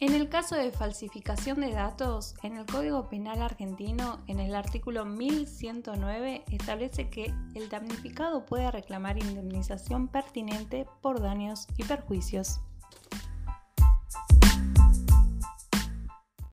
En el caso de falsificación de datos, en el Código Penal argentino, en el artículo 1109, establece que el damnificado puede reclamar indemnización pertinente por daños y perjuicios.